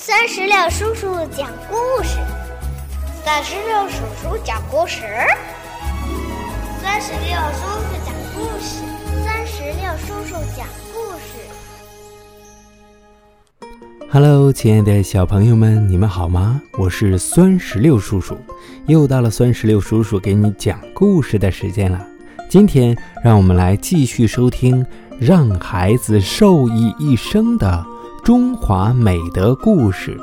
三十六叔叔讲故事，三十六叔叔讲故事，三十六叔叔讲故事，三十六叔叔讲故事。Hello，亲爱的小朋友们，你们好吗？我是酸石榴叔叔，又到了酸石榴叔叔给你讲故事的时间了。今天，让我们来继续收听《让孩子受益一生的中华美德故事》。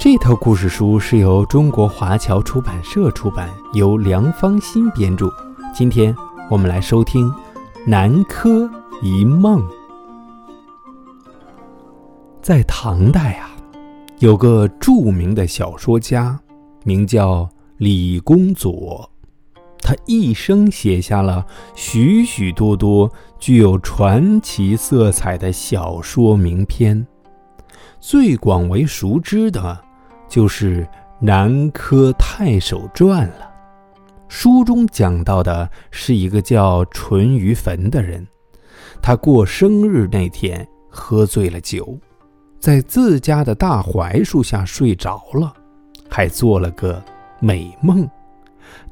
这套故事书是由中国华侨出版社出版，由梁芳新编著。今天我们来收听《南柯一梦》。在唐代啊，有个著名的小说家，名叫李公佐。他一生写下了许许多多具有传奇色彩的小说名篇，最广为熟知的，就是《南柯太守传》了。书中讲到的是一个叫淳于棼的人，他过生日那天喝醉了酒，在自家的大槐树下睡着了，还做了个美梦。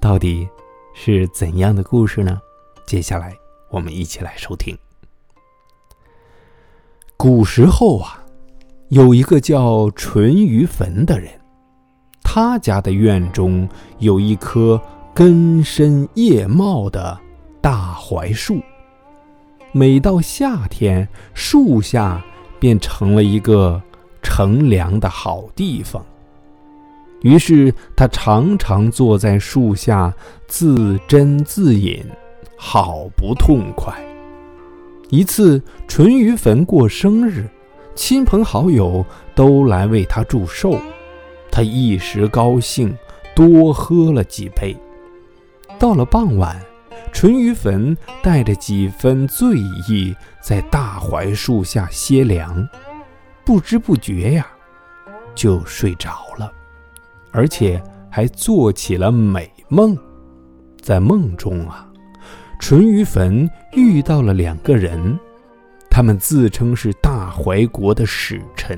到底？是怎样的故事呢？接下来我们一起来收听。古时候啊，有一个叫淳于棼的人，他家的院中有一棵根深叶茂的大槐树，每到夏天，树下便成了一个乘凉的好地方。于是他常常坐在树下自斟自饮，好不痛快。一次，淳于棼过生日，亲朋好友都来为他祝寿，他一时高兴，多喝了几杯。到了傍晚，淳于棼带着几分醉意，在大槐树下歇凉，不知不觉呀，就睡着了。而且还做起了美梦，在梦中啊，淳于棼遇到了两个人，他们自称是大怀国的使臣，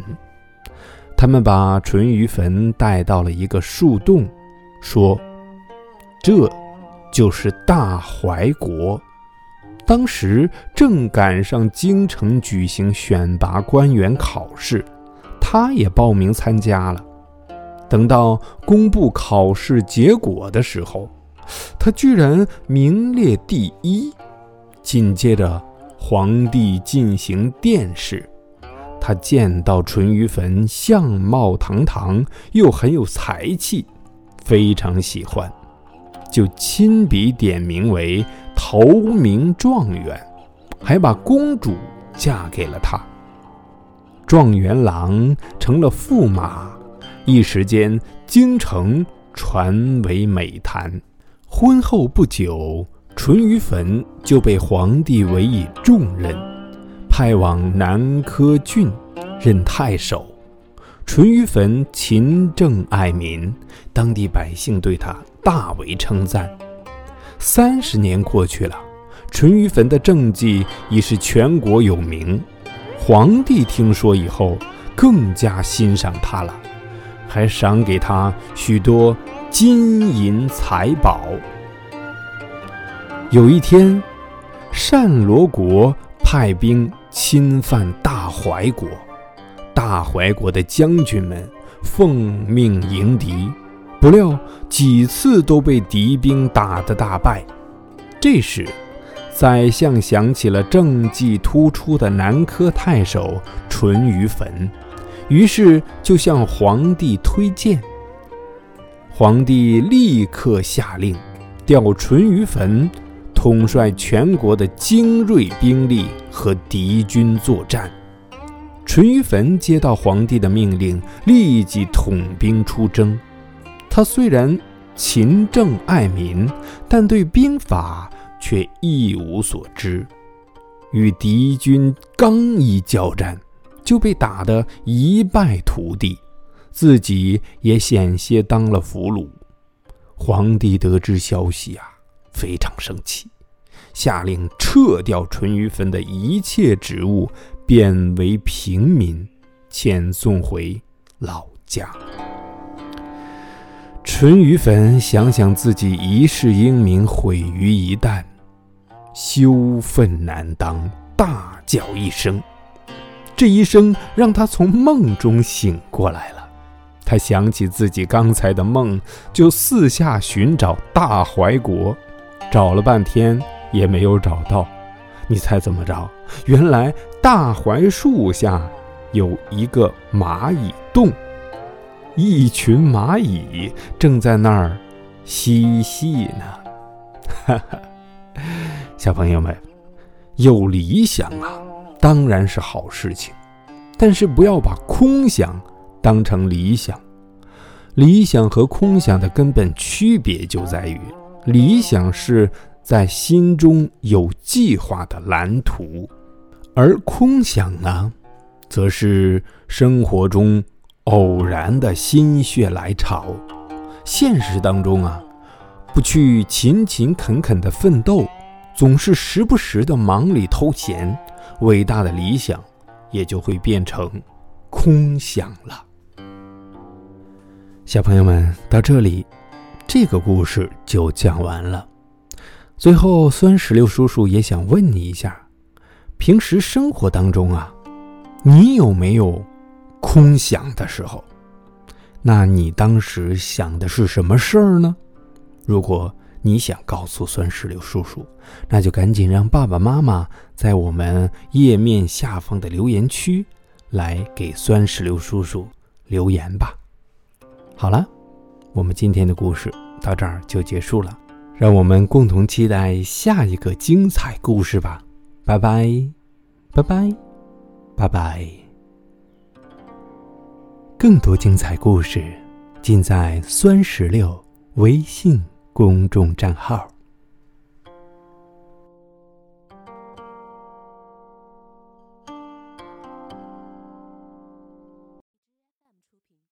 他们把淳于棼带到了一个树洞，说：“这就是大怀国。”当时正赶上京城举行选拔官员考试，他也报名参加了。等到公布考试结果的时候，他居然名列第一。紧接着，皇帝进行殿试，他见到淳于棼相貌堂堂，又很有才气，非常喜欢，就亲笔点名为头名状元，还把公主嫁给了他。状元郎成了驸马。一时间，京城传为美谈。婚后不久，淳于棼就被皇帝委以重任，派往南柯郡任太守。淳于棼勤政爱民，当地百姓对他大为称赞。三十年过去了，淳于棼的政绩已是全国有名。皇帝听说以后，更加欣赏他了。还赏给他许多金银财宝。有一天，单罗国派兵侵犯大怀国，大怀国的将军们奉命迎敌，不料几次都被敌兵打得大败。这时，宰相想起了政绩突出的南柯太守淳于棼。于是就向皇帝推荐。皇帝立刻下令，调淳于棼统帅全国的精锐兵力和敌军作战。淳于棼接到皇帝的命令，立即统兵出征。他虽然勤政爱民，但对兵法却一无所知。与敌军刚一交战，就被打得一败涂地，自己也险些当了俘虏。皇帝得知消息啊，非常生气，下令撤掉淳于棼的一切职务，贬为平民，遣送回老家。淳于棼想想自己一世英名毁于一旦，羞愤难当，大叫一声。这一声让他从梦中醒过来了。他想起自己刚才的梦，就四下寻找大怀国，找了半天也没有找到。你猜怎么着？原来大槐树下有一个蚂蚁洞，一群蚂蚁正在那儿嬉戏呢。哈哈，小朋友们，有理想啊，当然是好事情，但是不要把空想当成理想。理想和空想的根本区别就在于，理想是。在心中有计划的蓝图，而空想呢，则是生活中偶然的心血来潮。现实当中啊，不去勤勤恳恳的奋斗，总是时不时的忙里偷闲，伟大的理想也就会变成空想了。小朋友们，到这里，这个故事就讲完了。最后，酸石榴叔叔也想问你一下：平时生活当中啊，你有没有空想的时候？那你当时想的是什么事儿呢？如果你想告诉酸石榴叔叔，那就赶紧让爸爸妈妈在我们页面下方的留言区来给酸石榴叔叔留言吧。好了，我们今天的故事到这儿就结束了。让我们共同期待下一个精彩故事吧！拜拜，拜拜，拜拜。更多精彩故事尽在酸石榴微信公众账号。